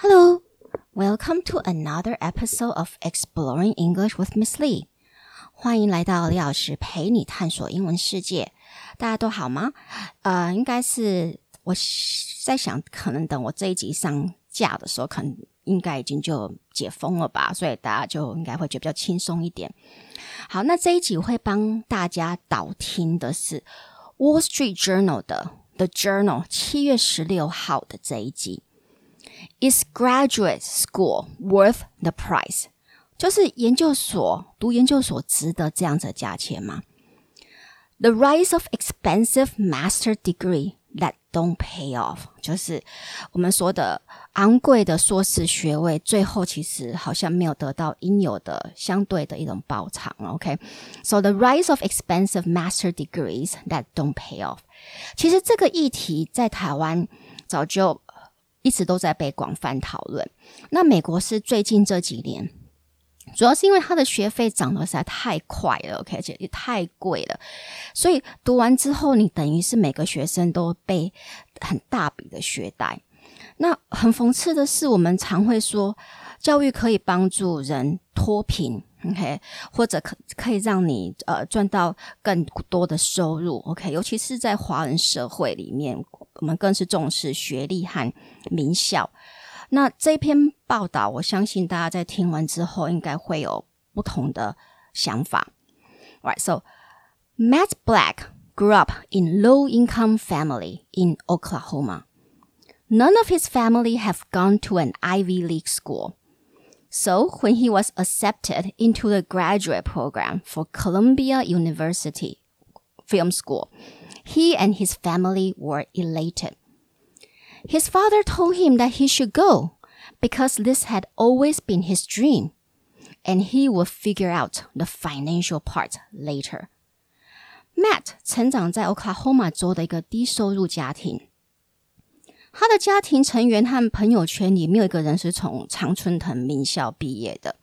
Hello, welcome to another episode of Exploring English with Miss Lee. 欢迎来到李老师陪你探索英文世界。大家都好吗？呃，应该是我在想，可能等我这一集上架的时候，可能应该已经就解封了吧，所以大家就应该会觉得比较轻松一点。好，那这一集会帮大家导听的是《Wall Street Journal》的《The Journal》七月十六号的这一集。Is graduate school worth the price？就是研究所读研究所值得这样子的价钱吗？The rise of expensive master degree that don't pay off，就是我们说的昂贵的硕士学位，最后其实好像没有得到应有的相对的一种报偿。OK，so the rise of expensive master degrees that don't pay off，其实这个议题在台湾早就。 一直都在被广泛讨论。那美国是最近这几年，主要是因为他的学费涨得实在太快了，OK，而且也太贵了，所以读完之后，你等于是每个学生都被很大笔的学贷。那很讽刺的是，我们常会说，教育可以帮助人脱贫 ，OK，或者可可以让你呃赚到更多的收入，OK，尤其是在华人社会里面。我们更是重视学历和名校。那这篇报道，我相信大家在听完之后，应该会有不同的想法。Right, so Matt Black grew up in low-income family in Oklahoma. None of his family have gone to an Ivy League school. So when he was accepted into the graduate program for Columbia University Film School, He and his family were elated. His father told him that he should go because this had always been his dream, and he would figure out the financial part later. Matt 成长在 Oklahoma 州的一个低收入家庭， 他的家庭成员和朋友圈里没有一个人是从常春藤名校毕业的，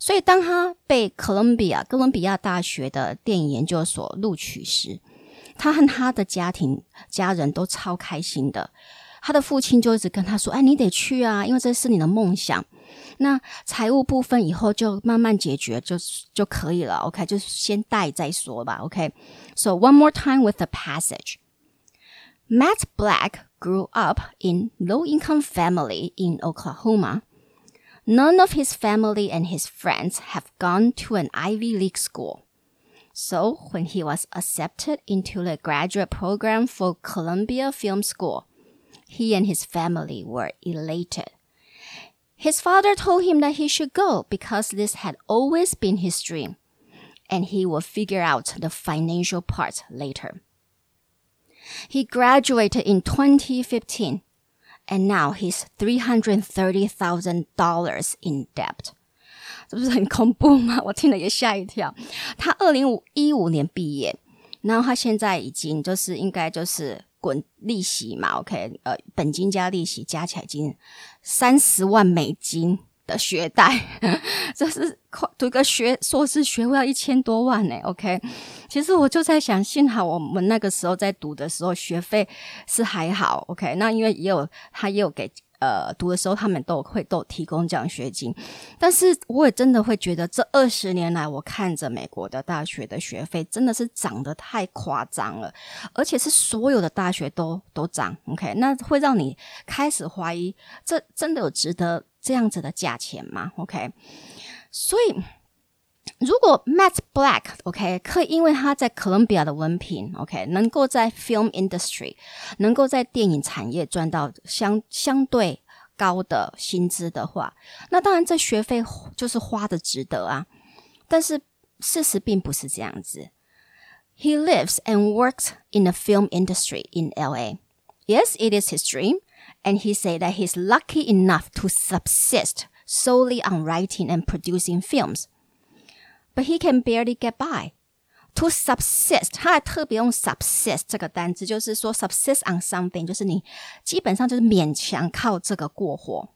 所以当他被哥伦比亚哥伦比亚大学的电影研究所录取时，他和他的家庭家人都超开心的，他的父亲就一直跟他说：“哎，你得去啊，因为这是你的梦想。那财务部分以后就慢慢解决就就可以了。OK，就先贷再说吧。OK，so one more time with the passage. Matt Black grew up in low-income family in Oklahoma. None of his family and his friends have gone to an Ivy League school. So when he was accepted into the graduate program for Columbia Film School, he and his family were elated. His father told him that he should go because this had always been his dream, and he would figure out the financial part later. He graduated in 2015, and now he's $330,000 in debt. 这不是很恐怖吗？我听了也吓一跳。他二零五一五年毕业，然后他现在已经就是应该就是滚利息嘛，OK，呃，本金加利息加起来已经三十万美金的学贷，这是读个学硕士学位要一千多万呢，OK。其实我就在想，幸好我们那个时候在读的时候学费是还好，OK。那因为也有他也有给。呃，读的时候他们都会都提供奖学金，但是我也真的会觉得，这二十年来我看着美国的大学的学费真的是涨得太夸张了，而且是所有的大学都都涨，OK，那会让你开始怀疑，这真的有值得这样子的价钱吗？OK，所以。如果 Matt Black，OK，可以因为他在哥伦比亚的文凭，OK，能够在 film industry，能够在电影产业赚到相相对高的薪资的话，那当然这学费就是花的值得啊。但是事实并不是这样子。He lives and works in the film industry in LA. Yes, it is his dream, and he said that he's lucky enough to subsist solely on writing and producing films. But he can barely get by. To subsist，他还特别用 subsist 这个单词，就是说 subsist on something，就是你基本上就是勉强靠这个过活。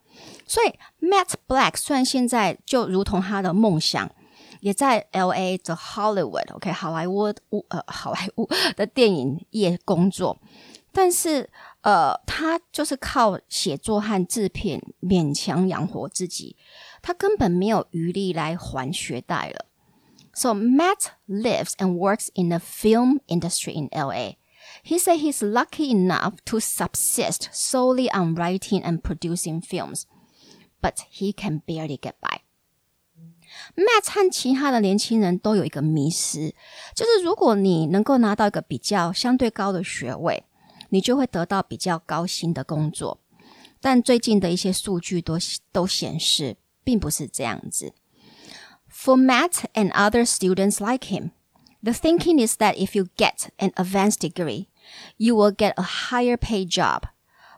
所以 Matt Black 虽然现在就如同他的梦想，也在 LA 的 Hollywood，OK，好莱坞，呃，好莱坞的电影业工作，但是 呃，他就是靠写作和制片勉强养活自己，他根本没有余力来还学贷了。So Matt lives and works in the film industry in LA. He said he's lucky enough to subsist solely on writing and producing films, but he can barely get by. Matt 和其他的年轻人都有一个迷失，就是如果你能够拿到一个比较相对高的学位，你就会得到比较高薪的工作。但最近的一些数据都都显示，并不是这样子。For Matt and other students like him, the thinking is that if you get an advanced degree, you will get a higher paid job.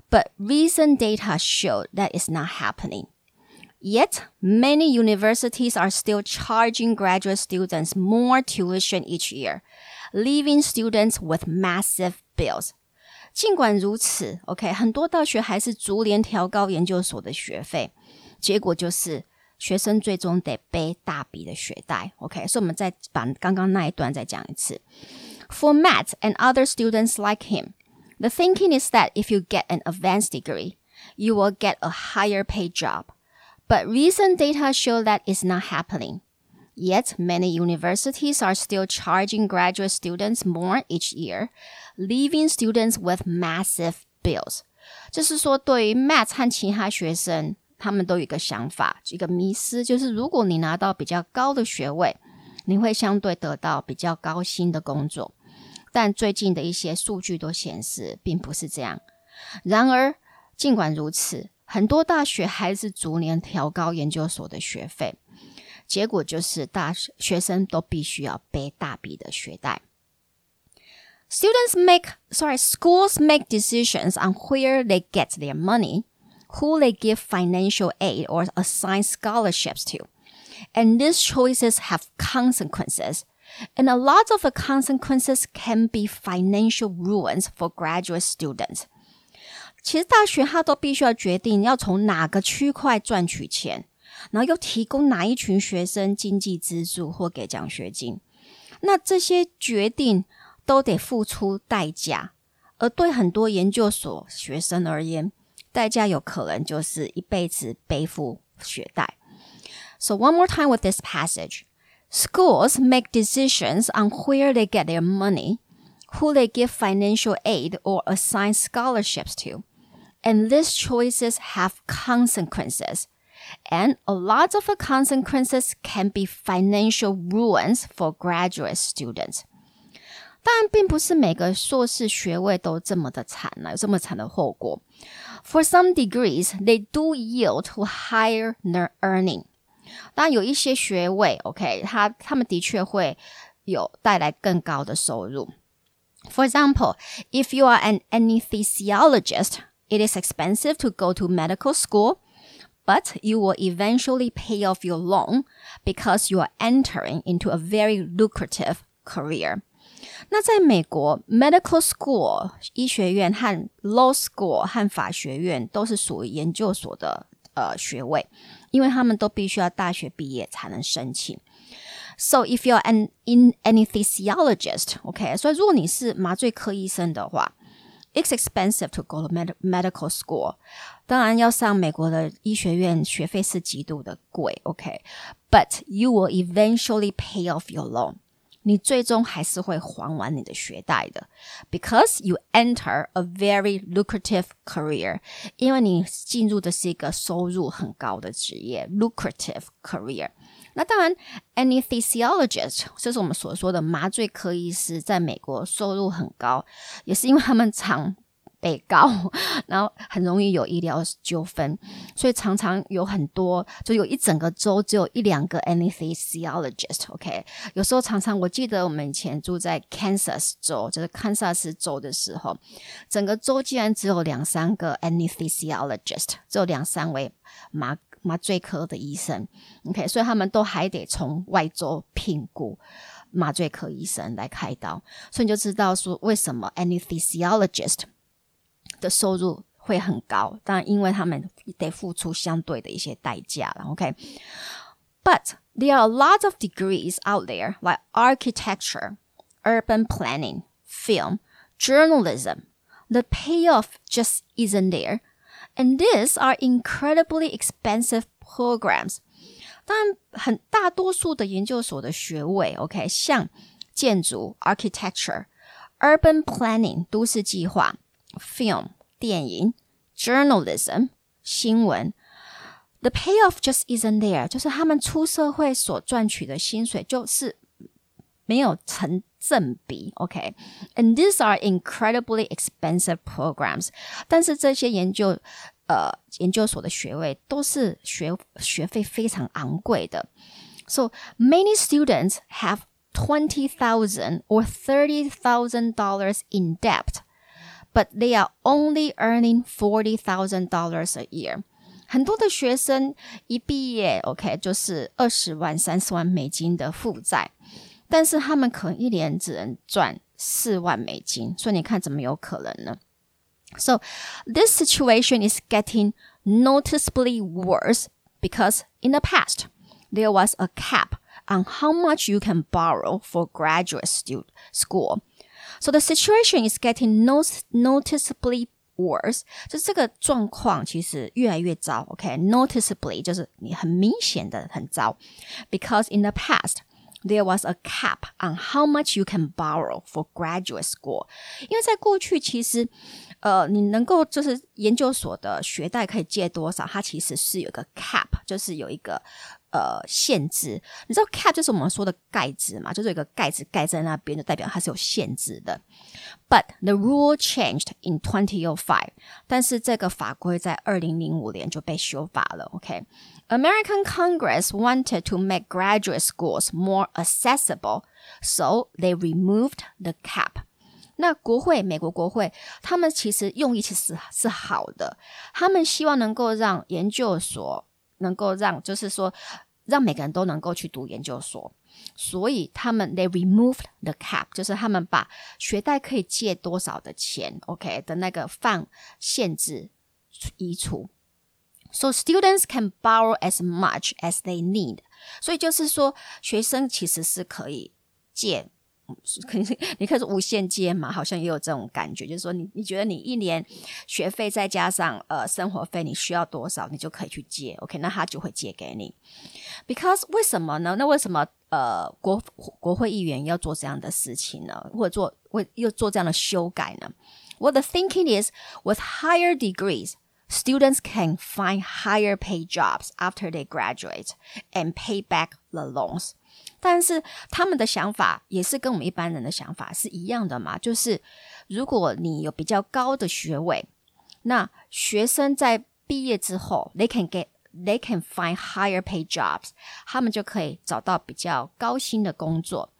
But recent data show that is not happening. Yet, many universities are still charging graduate students more tuition each year, leaving students with massive bills. 尽管如此，OK，很多大学还是逐年调高研究所的学费，结果就是学生最终得背大笔的学贷。OK，所以我们再把刚刚那一段再讲一次。For Matt and other students like him, the thinking is that if you get an advanced degree, you will get a higher paid job. But recent data show that is not happening. Yet many universities are still charging graduate students more each year, leaving students with massive bills. 就是说，对于 Matt 和其他学生，他们都有一个想法，一个迷思，就是如果你拿到比较高的学位，你会相对得到比较高薪的工作。但最近的一些数据都显示，并不是这样。然而，尽管如此，很多大学还是逐年调高研究所的学费，结果就是大学生都必须要背大笔的学贷。Students make, sorry, schools make decisions on where they get their money, who they give financial aid or assign scholarships to, and these choices have consequences. And a lot of the consequences can be financial ruins for graduate students. 其实大学它都必须要决定要从哪个区块赚取钱， 然后又提供哪一群学生经济资助或给奖学金。那这些决定都得付出代价，而对很多研究所学生而言，代价有可能就是一辈子背负学贷。So one more time with this passage. Schools make decisions on where they get their money, who they give financial aid or assign scholarships to. And these choices have consequences. And a lot of the consequences can be financial ruins for graduate students. 当然，并不是每个硕士学位都这么的惨了，有这么惨的后果。For some degrees, they do yield to higher earning. 当然，有一些学位，OK，它他们的确会有带来更高的收入。For example, if you are an anesthesiologist, It is expensive to go to medical school, but you will eventually pay off your loan because you are entering into a very lucrative career. 那在美国，medical school 医学院和 law school 和法学院都是属于研究所的呃学位，因为他们都必须要大学毕业才能申请。So if you're an in anesthesiologist, OK，所以如果你是麻醉科医生的话。 It's expensive to go to med medical school。当然，要上美国的医学院，学费是极度的贵。OK，but you will eventually pay off your loan。你最终还是会还完你的学贷的，because you enter a very lucrative career。因为你进入的是一个收入很高的职业，lucrative career。 那当然，anesthesiologist 就是我们所说的麻醉科医师，在美国收入很高，也是因为他们常被告，然后很容易有医疗纠纷，所以常常有很多，就有一整个州只有一两个 anesthesiologist。OK，有时候常常我记得我们以前住在 Kansas 州，就是堪萨斯州的时候，整个州竟然只有两三个 anesthesiologist，只有两三位麻。麻醉科的医生，OK，所以他们都还得从外州聘雇麻醉科医生来开刀，所以你就知道说为什么 anesthesiologist 的收入会很高，但因为他们得付出相对的一些代价了，OK。But there are a lot of degrees out there like architecture, urban planning, film, journalism. The payoff just isn't there. And these are incredibly expensive programs. 当然，很大多数的研究所的学位，OK，像建筑 （architecture）、urban planning（ 都市计划）、film（ 电影）、journalism（ 新闻）。The payoff just isn't there，就是他们出社会所赚取的薪水就是没有成 正比，OK？And these are incredibly expensive programs，但是这些研究。呃，研究所的学位都是学学费非常昂贵的。So many students have twenty thousand or thirty thousand dollars in debt, but they are only earning forty thousand dollars a year. 很多的学生一毕业，OK，就是二十万、三十万美金的负债， 但是他们可能一年只能赚四万美金。所以你看，怎么有可能呢？So this situation is getting noticeably worse because in the past, there was a cap on how much you can borrow for graduate school. So the situation is getting noticeably worse. 就是这个状况其实越来越糟。OK，noticeably、okay? 就是你很明显的很糟，because in the past There was a cap on how much you can borrow for graduate school。因为在过去其实。呃，你能够就是研究所的学贷可以借多少？它其实是有个 cap，就是有一个呃限制。你知道 cap 就是我们说的盖子嘛？就是有一个盖子盖在那边，就代表它是有限制的。But the rule changed in 2005，但是这个法规在二零零五年就被修法了。OK，American Congress wanted to make graduate schools more accessible，so they removed the cap。那国会，美国国会，他们其实用意其实是好的，他们希望能够让研究所 能够让，就是说，让每个人都能够去读研究所，所以他们 they removed the cap，就是他们把学贷可以借多少的钱，OK 的那个放限制移除，so students can borrow as much as they need，所以就是说，学生其实是可以借。肯定，你可以说无限借嘛，好像也有这种感觉，就是说你你觉得你一年学费再加上呃生活费，你需要多少，你就可以去借，OK，那他就会借给你。Because 为什么呢？那为什么呃国国会议员要做这样的事情呢？或者做为又做这样的修改呢？What the thinking is with higher degrees, students can find higher pay jobs after they graduate and pay back the loans. 但是他们的想法也是跟我们一般人的想法是一样的嘛，就是如果你有比较高的学位，那学生在毕业之后，they can get they can find higher pay jobs，他们就可以找到比较高薪的工作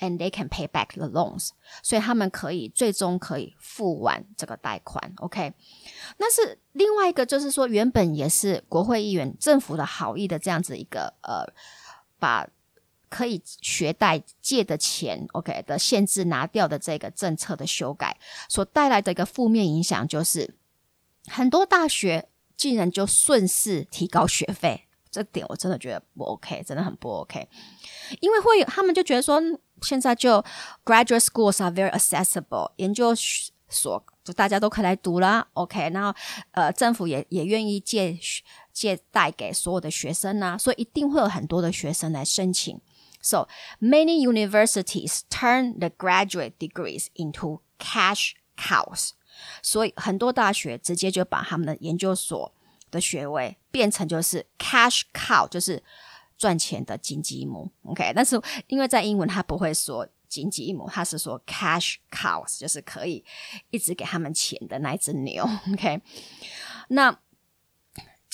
，and they can pay back the loans，所以他们可以最终可以付完这个贷款，OK？那是另外一个，就是说原本也是国会议员政府的好意的这样子一个呃把。可以学贷借的钱，OK 的限制拿掉的这个政策的修改，所带来的一个负面影响就是，很多大学竟然就顺势提高学费，这点我真的觉得不 OK，真的很不 OK。因为会有他们就觉得说，现在就 graduate schools are very accessible，研究所就大家都可以来读啦，OK，然后呃政府也也愿意借借贷给所有的学生啊，所以一定会有很多的学生来申请。So many universities turn the graduate degrees into cash cows. 所以很多大学直接就把他们的研究所的学位变成就是 cash cow，就是赚钱的金鸡母。OK，但是因为在英文他不会说金鸡母，他是说 cash cows，就是可以一直给他们钱的那一只牛。OK，那。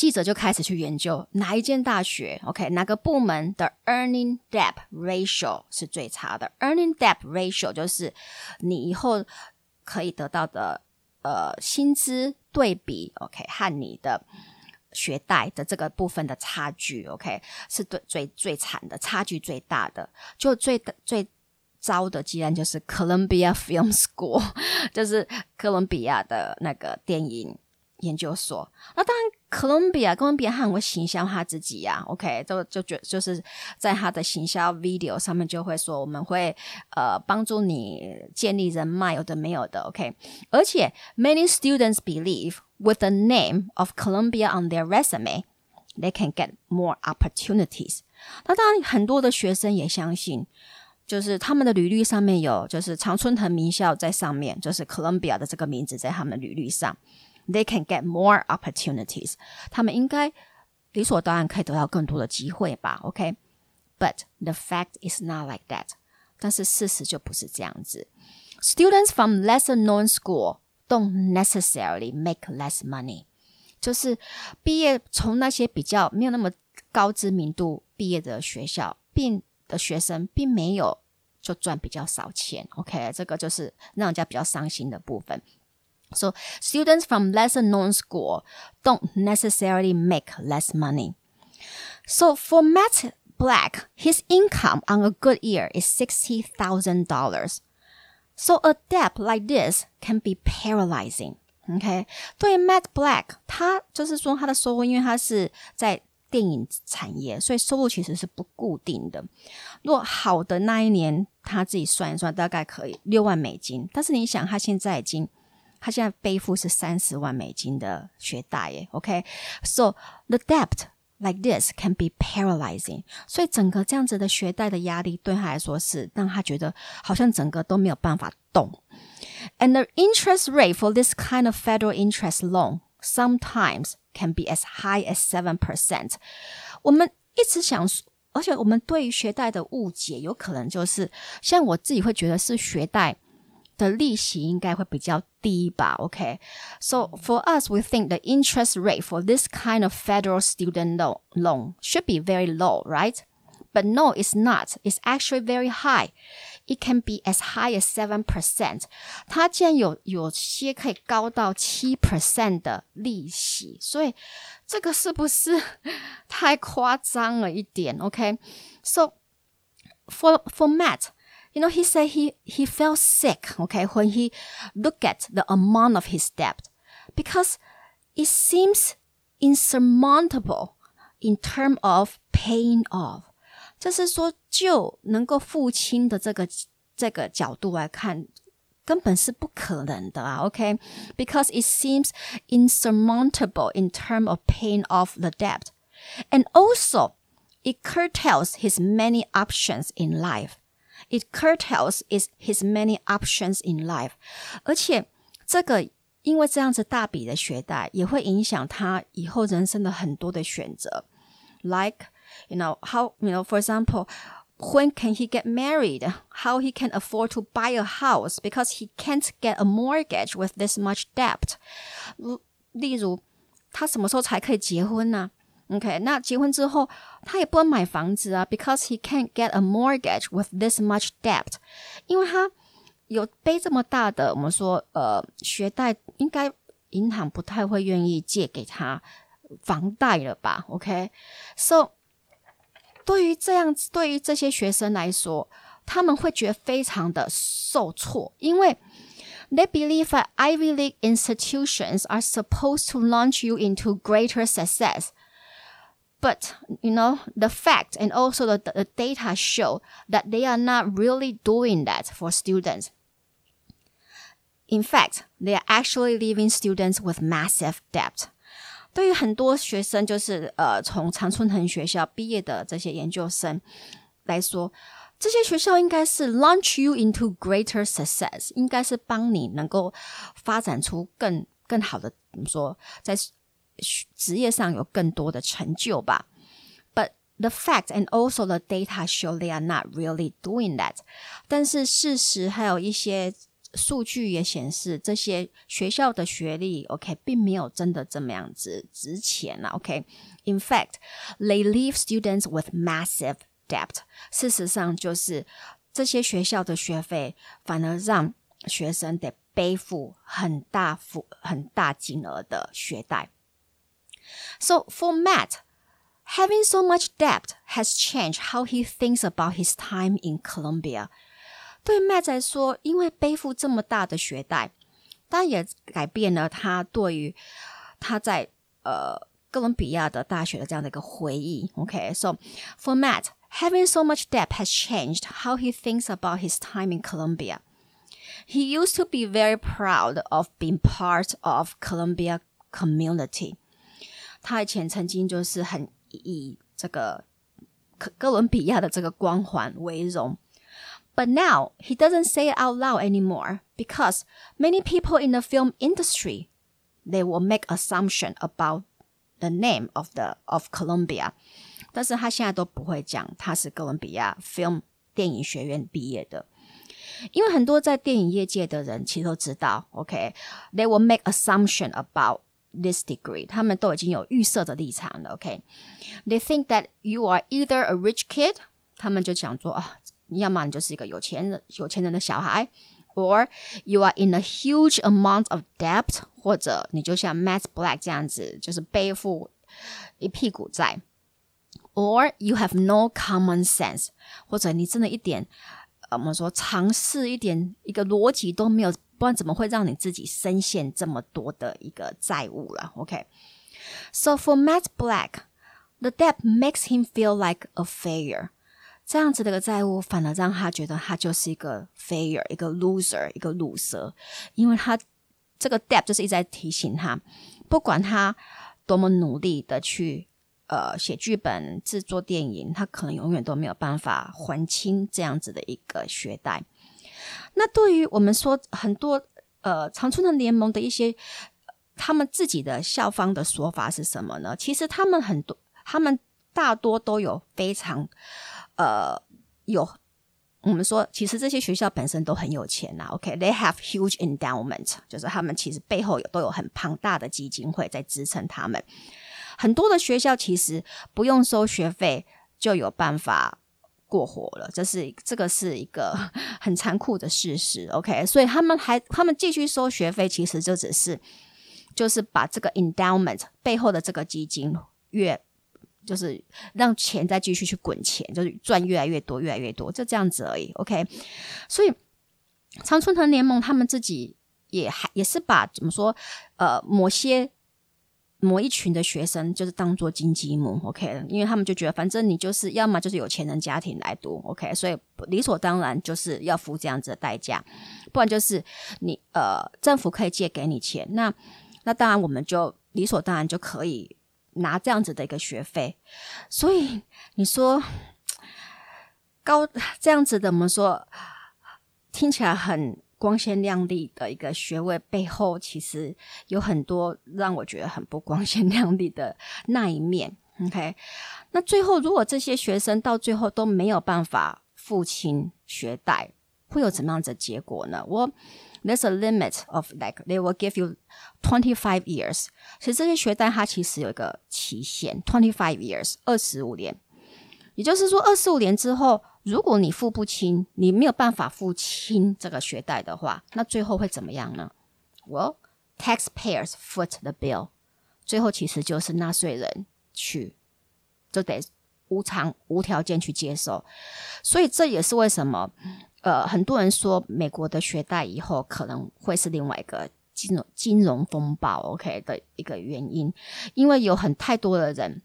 记者就开始去研究哪一间大学，OK，哪个部门的 earning debt ratio 是最差的？earning debt ratio 就是你以后可以得到的呃薪资对比，OK，和你的学贷的这个部分的差距，OK，是最最最惨的，差距最大的，就最最糟的，既然就是 Columbia Film School，就是哥伦比亚的那个电影研究所。那当然。Columbia，哥伦比亚很会行销他自己呀、OK，就就觉就是在他的行销 video 上面就会说，我们会呃帮助你建立人脉，有的没有的。OK，而且 many students believe with the name of Columbia on their resume, they can get more opportunities。那当然，很多的学生也相信，就是他们的履历上面有就是常春藤名校在上面，就是 Columbia 的这个名字在他们履历上。They can get more opportunities。他们应该理所当然可以得到更多的机会吧？OK，but、okay? the fact is not like that。但是事实就不是这样子。Students from lesser known school don't necessarily make less money。就是毕业从那些比较没有那么高知名度毕业的学校，并的学生并没有就赚比较少钱。OK，这个就是让人家比较伤心的部分。 So students from lesser known school don't necessarily make less money. So for Matt Black, his income on a good year is $60,000. So a debt like this can be paralyzing. OK，对 Matt Black，他就是说他的收入，因为他是在电影产业，所以收入其实是不固定的。如果好的那一年，他自己算一算，大概可以六万美金。但是你想，他现在已经 他现在背负是三十万美金的学贷耶，OK，so、okay? the debt like this can be paralyzing，所以整个这样子的学贷的压力对他来说是让他觉得好像整个都没有办法动。And the interest rate for this kind of federal interest loan sometimes can be as high as seven percent。我们一直想，而且我们对于学贷的误解有可能就是，像我自己会觉得是学贷。 的利息应该会比较低吧？OK，so、okay? for us, we think the interest rate for this kind of federal student loan loan should be very low, right? But no, it's not. It's actually very high. It can be as high as seven percent. 它竟然有有些可以高到七 percent 的利息，所以这个是不是太夸张了一点？OK，so、okay? for for Matt. You know, he said he, he felt sick, okay, when he looked at the amount of his debt because it seems insurmountable in terms of paying off. 就是说，就能够付清的这个这个角度来看，根本是不可能的啊，OK? Because it seems insurmountable in terms of paying off the debt. And also, it curtails his many options in life. It curtails his many options in life，而且这个因为这样子大笔的学贷也会影响他以后人生的很多的选择，like you know how you know for example when can he get married? How he can afford to buy a house because he can't get a mortgage with this much debt？例如他什么时候才可以结婚呢 ？OK，那结婚之后，他也不能买房子啊，because he can't get a mortgage with this much debt，因为他有背这么大的，我们说呃学贷，应该银行不太会愿意借给他房贷了吧？OK，so 对于这样子，对于这些学生来说，他们会觉得非常的受挫，因为 they believe that Ivy League institutions are supposed to launch you into greater success。 But you know, the fact and also the, the data show that they are not really doing that for students. In fact, they are actually leaving students with massive debt. 对于很多学生，就是呃从常春藤学校毕业的这些研究生来说，这些学校应该是 launch you into greater success，应该是帮你能够发展出更更好的，怎么说，在。 职业上有更多的成就吧，But the fact and also the data show they are not really doing that。但是事实还有一些数据也显示，这些学校的学历，OK，并没有真的这么样子值钱啊，OK，In fact, they leave students with massive debt。事实上，就是这些学校的学费反而让学生得背负很大负很大金额的学贷。 So for Matt, having so much debt has changed how he thinks about his time in Columbia. 对 Matt 来说，因为背负这么大的学贷，当然也改变了他对于他在呃 哥伦比亚的大学的这样的一个回忆。OK，so、okay? for Matt, having so much debt has changed how he thinks about his time in Columbia. He used to be very proud of being part of Columbia community. 他以前曾经就是很以这个哥哥伦比亚的这个光环为荣。But now he doesn't say it out loud anymore because many people in the film industry they will make assumption about the name of the of Columbia。但是他现在都不会讲他是哥伦比亚 film 电影学院毕业的，因为很多在电影业界的人其实都知道，OK，they will make assumption about this degree，他们都已经有预设的立场了，OK，they think that you are either a rich kid，他们就想说啊。要么你就是一个有钱人，有钱人的小孩，or you are in a huge amount of debt，或者你就像 Matt Black 这样子，就是背负一屁股债，or you have no common sense，或者你真的一点，呃， 我们说尝试一点一个逻辑都没有，不然怎么会让你自己深陷这么多的一个债务了？OK，so for Matt Black，the debt makes him feel like a failure。这样子的一个债务，反而让他觉得他就是一个 failure，一个 loser，一个 loser，，因为他这个 debt 就是一直在提醒他，不管他多么努力的去呃写剧本、制作电影，他可能永远都没有办法还清这样子的一个学贷。那对于我们说很多呃常春藤联盟的一些他们自己的校方的说法是什么呢？其实他们很多，他们大多都有非常。呃，有我们说，其实这些学校本身都很有钱呐。OK，they have huge endowment，就是他们其实背后有都有很庞大的基金会在支撑他们。很多的学校其实不用收学费就有办法过活了，这是这个是一个 很残酷的事实。OK，所以他们还他们继续收学费，其实就只是就是把这个 endowment 背后的这个基金越。就是让钱再继续去滚钱，就是赚越来越多，越来越多，就这样子而已。OK，所以常春藤联盟他们自己也还也是把怎么说，呃，某些某一群的学生就是当做金鸡母。OK，因为他们就觉得反正你就是要么就是有钱人家庭来读，OK，所以理所当然就是要付这样子的代价，不然就是你呃政府可以借给你钱，那那当然我们就理所当然就可以。拿这样子的一个学费，所以你说高这样子的，我们说听起来很光鲜亮丽的一个学位背后，其实有很多让我觉得很不光鲜亮丽的那一面。OK，那最后如果这些学生到最后都没有办法付清学贷，会有怎么样的结果呢？我。There's a limit of like they will give you twenty five years。其实这些学贷它其实有一个期限，twenty five years，二十五年。也就是说，二十五年之后，如果你付不清，你没有办法付清这个学贷的话，那最后会怎么样呢？Well, taxpayers foot the bill。最后其实就是纳税人去，就得无偿无条件去接受。所以这也是为什么。呃，很多人说美国的学贷以后可能会是另外一个金融金融风暴，OK 的一个原因，因为有很太多的人，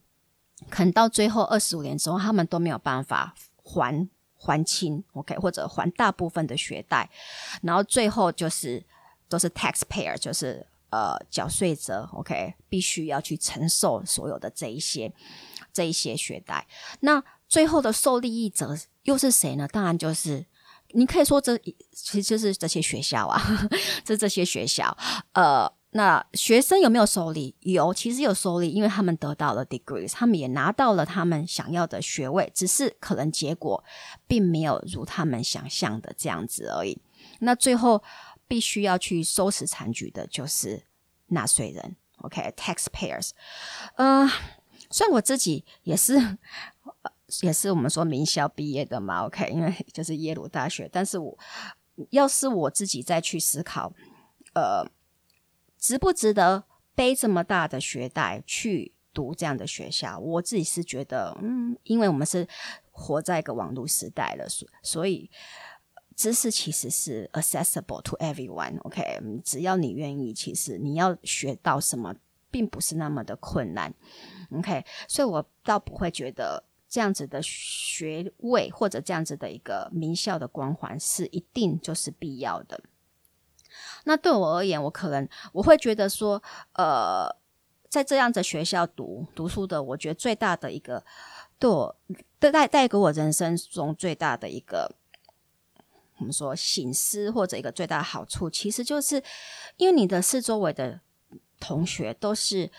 可能到最后二十五年之后，他们都没有办法还还清，OK 或者还大部分的学贷，然后最后就是都是 taxpayer，就是呃缴税者，OK 必须要去承受所有的这一些这一些学贷，那最后的受利益者又是谁呢？当然就是。你可以说这其实就是这些学校啊，这这些学校，呃，那学生有没有受利？有，其实有受利，因为他们得到了 degrees，他们也拿到了他们想要的学位，只是可能结果并没有如他们想象的这样子而已。那最后必须要去收拾残局的就是纳税人，OK，taxpayers。呃，虽然我自己也是。也是我们说名校毕业的嘛，OK，因为就是耶鲁大学。但是我要是我自己再去思考，呃，值不值得背这么大的学贷去读这样的学校？我自己是觉得，嗯，因为我们是活在一个网络时代了，所所以知识其实是 accessible to everyone，OK，只要你愿意，其实你要学到什么。并不是那么的困难。OK，所以我倒不会觉得这样子的学位或者这样子的一个名校的光环是一定就是必要的。那对我而言，我可能我会觉得说，呃，在这样子学校读读书的，我觉得最大的一个对我带带带给我人生中最大的一个，我们说醒思或者一个最大的好处，其实就是因为你的四周围的同学都是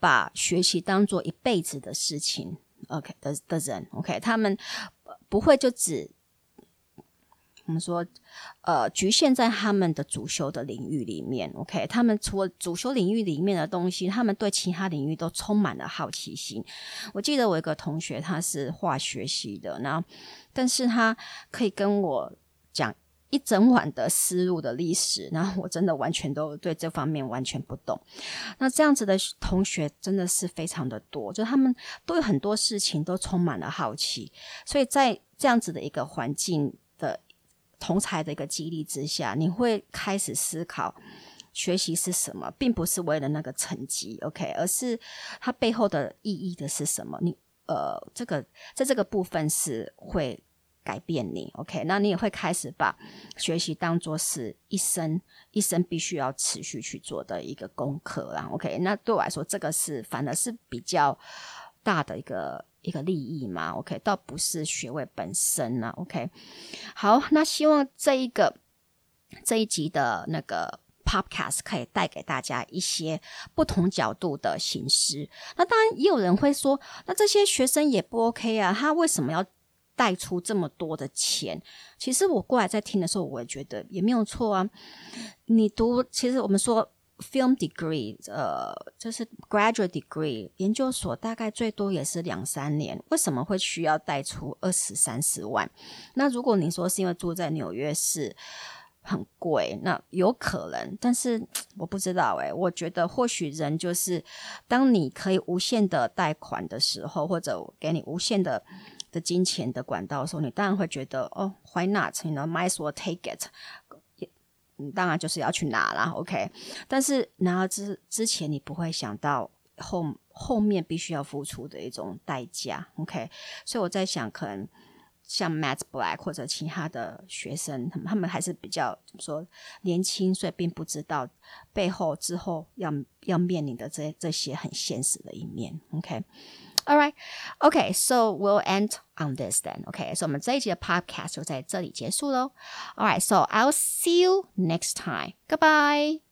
把学习当做一辈子的事情，OK 的的人，OK，他们不会就只。我们说，呃，局限在他们的主修的领域里面，OK？他们除了主修领域里面的东西，他们对其他领域都充满了好奇心。我记得我一个同学，他是化学系的，然后，但是他可以跟我讲一整晚的丝路的历史，然后我真的完全都对这方面完全不懂。那这样子的同学真的是非常的多，就他们对很多事情都充满了好奇，所以在这样子的一个环境的。同才的一个激励之下，你会开始思考学习是什么，并不是为了那个成绩，OK，而是它背后的意义的是什么？你呃，这个在这个部分是会改变你，OK，那你也会开始把学习当做是一生一生必须要持续去做的一个功课啦，OK，那对我来说，这个是反而是比较大的一个。一个利益嘛，OK，倒不是学位本身呢，OK。好，那希望这一个这一集的那个 Podcast 可以带给大家一些不同角度的形式。那当然也有人会说，那这些学生也不 OK 啊，他为什么要带出这么多的钱？其实我过来在听的时候，我也觉得也没有错啊。你读，其实我们说。Film degree，呃，就是 graduate degree，研究所大概最多也是两三年，为什么会需要贷出二十三十万？那如果你说是因为住在纽约市很贵，那有可能，但是我不知道诶，我觉得或许人就是，当你可以无限的贷款的时候，或者给你无限的的金钱的管道的时候，你当然会觉得哦，why not？You know，might as well take it。你当然就是要去拿啦，OK。但是拿了之之前，你不会想到后后面必须要付出的一种代价，OK。所以我在想，可能像 Matt Black 或者其他的学生，他们他们还是比较怎么说年轻，所以并不知道背后之后要要面临的这这些很现实的一面，OK。All right, okay, so we'll end on this then. Okay, so 我们这一集的 podcast 就在这里结束喽。All right, so I'll see you next time. Goodbye.